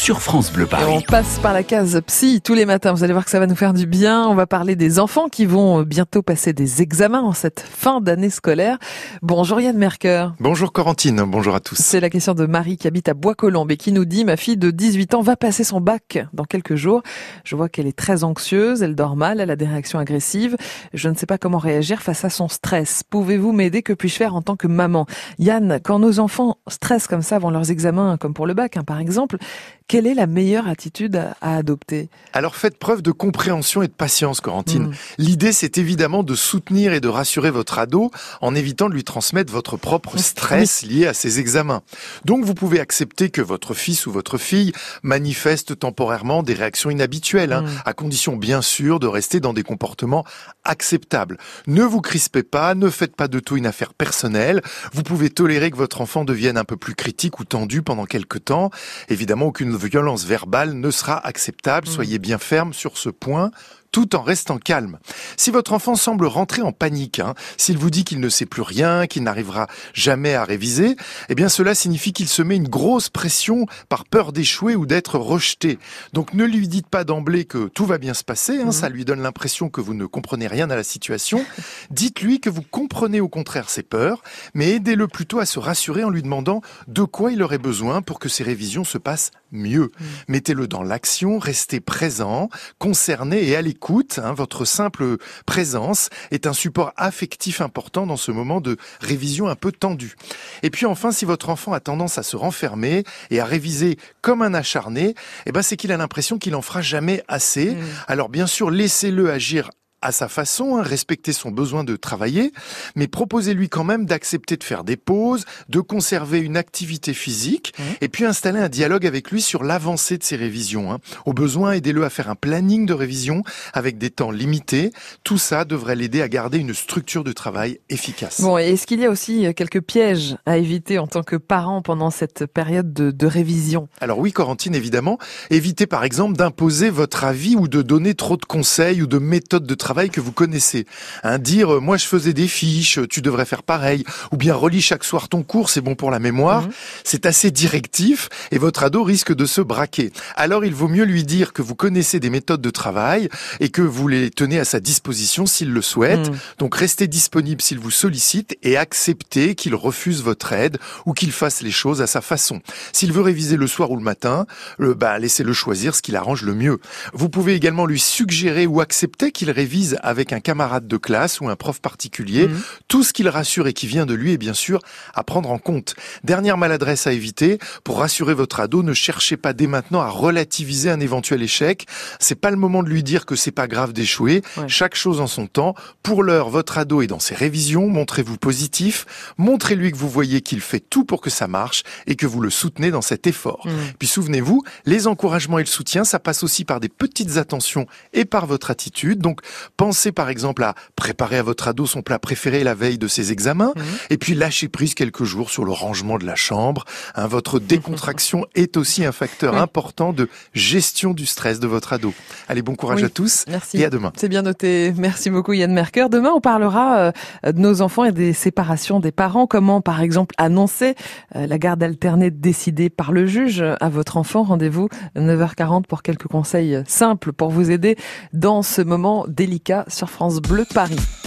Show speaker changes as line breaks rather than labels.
sur France Bleu Paris.
on passe par la case psy tous les matins. Vous allez voir que ça va nous faire du bien. On va parler des enfants qui vont bientôt passer des examens en cette fin d'année scolaire. Bonjour Yann Merker.
Bonjour Corentine, bonjour à tous.
C'est la question de Marie qui habite à Bois-Colombes et qui nous dit ma fille de 18 ans va passer son bac dans quelques jours. Je vois qu'elle est très anxieuse, elle dort mal, elle a des réactions agressives. Je ne sais pas comment réagir face à son stress. Pouvez-vous m'aider? Que puis-je faire en tant que maman? Yann, quand nos enfants stressent comme ça avant leurs examens, comme pour le bac hein, par exemple, quelle est la meilleure attitude à, adopter?
Alors faites preuve de compréhension et de patience, Corentine. Mm. L'idée, c'est évidemment de soutenir et de rassurer votre ado en évitant de lui transmettre votre propre stress lié à ses examens. Donc vous pouvez accepter que votre fils ou votre fille manifeste temporairement des réactions inhabituelles, hein, mm. à condition bien sûr de rester dans des comportements acceptables. Ne vous crispez pas, ne faites pas de tout une affaire personnelle. Vous pouvez tolérer que votre enfant devienne un peu plus critique ou tendu pendant quelques temps. Évidemment, aucune violence verbale ne sera acceptable. Mm. Soyez bien ferme sur ce point tout en restant calme. Si votre enfant semble rentrer en panique, hein, s'il vous dit qu'il ne sait plus rien, qu'il n'arrivera jamais à réviser, eh bien cela signifie qu'il se met une grosse pression par peur d'échouer ou d'être rejeté. Donc ne lui dites pas d'emblée que tout va bien se passer, hein, mmh. ça lui donne l'impression que vous ne comprenez rien à la situation. Dites-lui que vous comprenez au contraire ses peurs, mais aidez-le plutôt à se rassurer en lui demandant de quoi il aurait besoin pour que ses révisions se passent mieux. Mmh. Mettez-le dans l'action, restez présent, concerné et à l'écoute. Hein, votre simple présence est un support affectif important dans ce moment de révision un peu tendu. Et puis enfin, si votre enfant a tendance à se renfermer et à réviser comme un acharné, eh ben c'est qu'il a l'impression qu'il en fera jamais assez. Mmh. Alors bien sûr, laissez-le agir à sa façon, hein, respecter son besoin de travailler, mais proposez-lui quand même d'accepter de faire des pauses, de conserver une activité physique, mmh. et puis installer un dialogue avec lui sur l'avancée de ses révisions. Hein. Au besoin, aidez-le à faire un planning de révision avec des temps limités. Tout ça devrait l'aider à garder une structure de travail efficace.
Bon, et est-ce qu'il y a aussi euh, quelques pièges à éviter en tant que parent pendant cette période de, de révision?
Alors oui, Corentine, évidemment. Évitez par exemple d'imposer votre avis ou de donner trop de conseils ou de méthodes de travail travail que vous connaissez. Hein, dire euh, moi je faisais des fiches, tu devrais faire pareil, ou bien relis chaque soir ton cours, c'est bon pour la mémoire. Mhm. C'est assez directif et votre ado risque de se braquer. Alors il vaut mieux lui dire que vous connaissez des méthodes de travail et que vous les tenez à sa disposition s'il le souhaite. Mhm. Donc restez disponible s'il vous sollicite et acceptez qu'il refuse votre aide ou qu'il fasse les choses à sa façon. S'il veut réviser le soir ou le matin, le, bah, laissez-le choisir ce qui l'arrange le mieux. Vous pouvez également lui suggérer ou accepter qu'il révise avec un camarade de classe ou un prof particulier. Mhm. Tout ce qui le rassure et qui vient de lui est bien sûr à prendre en compte. Dernière maladresse à éviter, pour rassurer votre ado, ne cherchez pas dès maintenant à relativiser un éventuel échec. C'est pas le moment de lui dire que c'est pas grave d'échouer. Chaque chose en son temps. Pour l'heure, votre ado est dans ses révisions. Montrez-vous positif. Montrez-lui que vous voyez qu'il fait tout pour que ça marche et que vous le soutenez dans cet effort. Mhm. Puis souvenez-vous, les encouragements et le soutien, ça passe aussi par des petites attentions et par votre attitude. Donc, Pensez par exemple à préparer à votre ado son plat préféré la veille de ses examens, mhm. et puis lâchez prise quelques jours sur le rangement de la chambre. Hein, votre décontraction est aussi un facteur important de gestion du stress de votre ado. Allez, bon courage à tous
Merci.
et à demain.
C'est bien noté. Merci beaucoup Yann Merker. Demain, on parlera euh, de nos enfants et des séparations des parents. Comment, par exemple, annoncer euh, la garde alternée décidée par le juge à votre enfant? Rendez-vous 9h40 pour quelques conseils simples pour vous aider dans ce moment délicat sur France Bleu Paris.